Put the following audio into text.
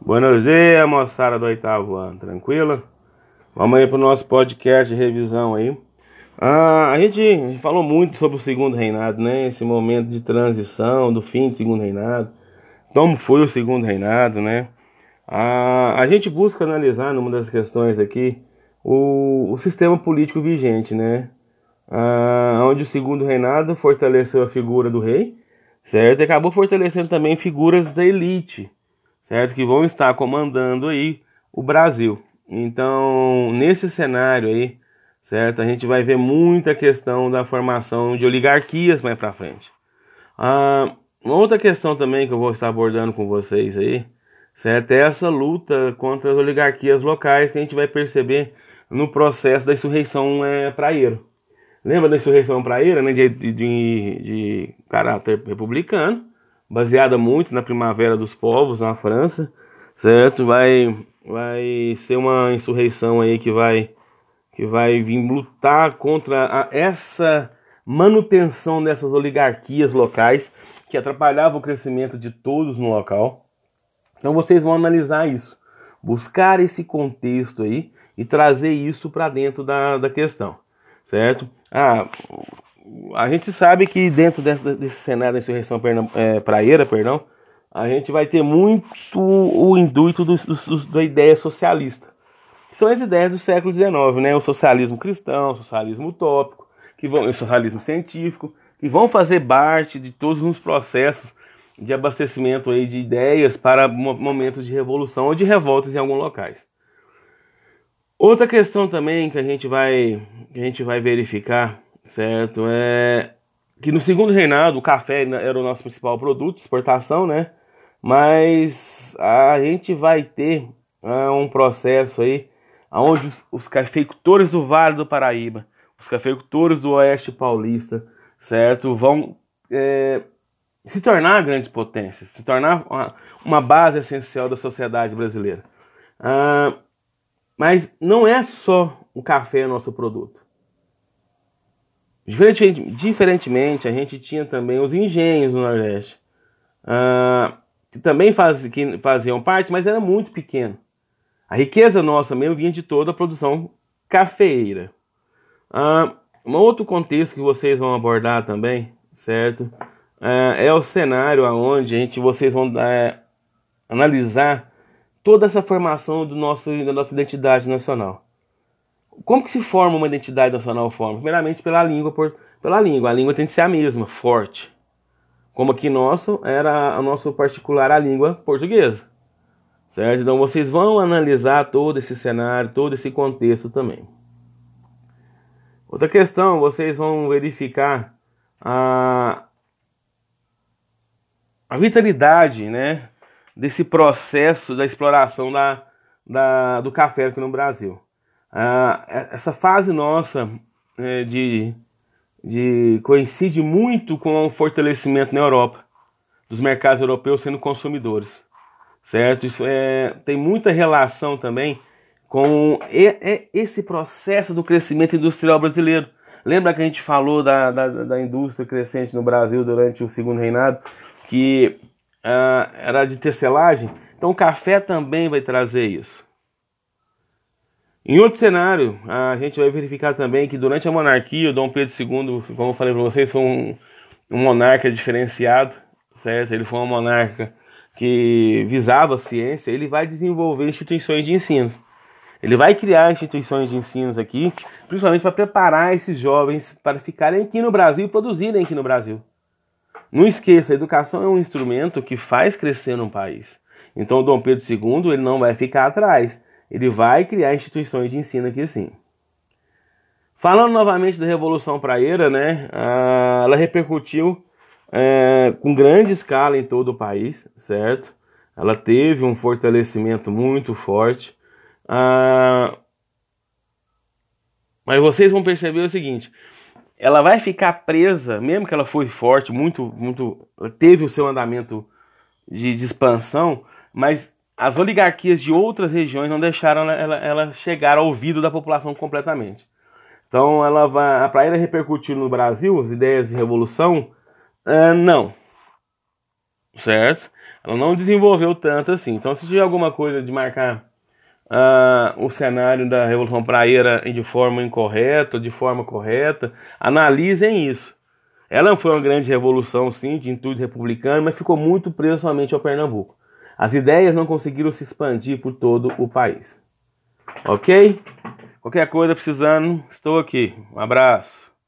Buenos dias, moçada do oitavo ano, tranquilo? Vamos aí pro nosso podcast de revisão aí. Ah, a gente falou muito sobre o segundo reinado, né? Esse momento de transição, do fim do segundo reinado. Como foi o segundo reinado, né? Ah, a gente busca analisar numa das questões aqui o, o sistema político vigente, né? Ah, onde o segundo reinado fortaleceu a figura do rei, certo? E acabou fortalecendo também figuras da elite, certo? Que vão estar comandando aí o Brasil. Então, nesse cenário aí, certo? A gente vai ver muita questão da formação de oligarquias mais para frente. Ah, uma outra questão também que eu vou estar abordando com vocês aí, certo? É essa luta contra as oligarquias locais que a gente vai perceber no processo da insurreição é, praieiro. Lembra da insurreição praieira, né? De, de, de caráter republicano, baseada muito na Primavera dos Povos na França, certo? Vai, vai ser uma insurreição aí que vai que vai vir lutar contra a, essa manutenção dessas oligarquias locais que atrapalhavam o crescimento de todos no local. Então vocês vão analisar isso, buscar esse contexto aí e trazer isso para dentro da, da questão, certo? Ah, a gente sabe que dentro desse, desse cenário da insurreição é, praeira, perdão, a gente vai ter muito o intuito do, do, da ideia socialista são as ideias do século XIX, né? O socialismo cristão, o socialismo utópico, que vão, o socialismo científico, que vão fazer parte de todos os processos de abastecimento aí de ideias para momentos de revolução ou de revoltas em alguns locais. Outra questão também que a gente vai, que a gente vai verificar, certo, é que no segundo reinado o café era o nosso principal produto exportação, né? Mas a gente vai ter ah, um processo aí onde os, os cafeicultores do Vale do Paraíba, os cafeicultores do Oeste Paulista, certo, vão é, se tornar grandes potências, se tornar uma, uma base essencial da sociedade brasileira. Ah, mas não é só o café nosso produto. Diferentemente, diferentemente, a gente tinha também os engenhos no Nordeste, ah, que também faz, que faziam parte, mas era muito pequeno. A riqueza nossa mesmo vinha de toda a produção cafeeira. Ah, um outro contexto que vocês vão abordar também, certo? Ah, é o cenário onde a gente, vocês vão é, analisar toda essa formação do nosso, da nossa identidade nacional. Como que se forma uma identidade nacional? Forma primeiramente pela língua, por, pela língua. A língua tem que ser a mesma, forte. Como aqui nosso era a nosso particular a língua portuguesa. Certo? Então vocês vão analisar todo esse cenário, todo esse contexto também. Outra questão, vocês vão verificar a, a vitalidade né, desse processo da exploração da, da, do café aqui no Brasil. Ah, essa fase nossa é, de, de coincide muito com o fortalecimento na Europa, dos mercados europeus sendo consumidores certo? Isso é, tem muita relação também com esse processo do crescimento industrial brasileiro. Lembra que a gente falou da, da, da indústria crescente no Brasil durante o segundo reinado, que uh, era de tecelagem? Então o café também vai trazer isso. Em outro cenário, a gente vai verificar também que durante a monarquia, o Dom Pedro II, como eu falei para vocês, foi um, um monarca diferenciado, certo? Ele foi um monarca que visava a ciência, ele vai desenvolver instituições de ensino. Ele vai criar instituições de ensino aqui, principalmente para preparar esses jovens para ficarem aqui no Brasil e produzirem aqui no Brasil. Não esqueça, a educação é um instrumento que faz crescer um país. Então, Dom Pedro II ele não vai ficar atrás. Ele vai criar instituições de ensino aqui sim. Falando novamente da Revolução Praeira, né, ela repercutiu é, com grande escala em todo o país, certo? Ela teve um fortalecimento muito forte. Ah, mas vocês vão perceber o seguinte: ela vai ficar presa, mesmo que ela foi forte, muito, muito, teve o seu andamento de, de expansão, mas as oligarquias de outras regiões não deixaram ela, ela, chegar ao ouvido da população completamente. Então, ela vai, para ela repercutir no Brasil as ideias de revolução, Uh, não. certo? Ela não desenvolveu tanto assim. Então, se tiver alguma coisa de marcar uh, o cenário da Revolução Praieira de forma incorreta, de forma correta, analisem isso. Ela foi uma grande revolução, sim, de intuito republicano, mas ficou muito preso somente ao Pernambuco. As ideias não conseguiram se expandir por todo o país. Ok? Qualquer coisa precisando, estou aqui. Um abraço.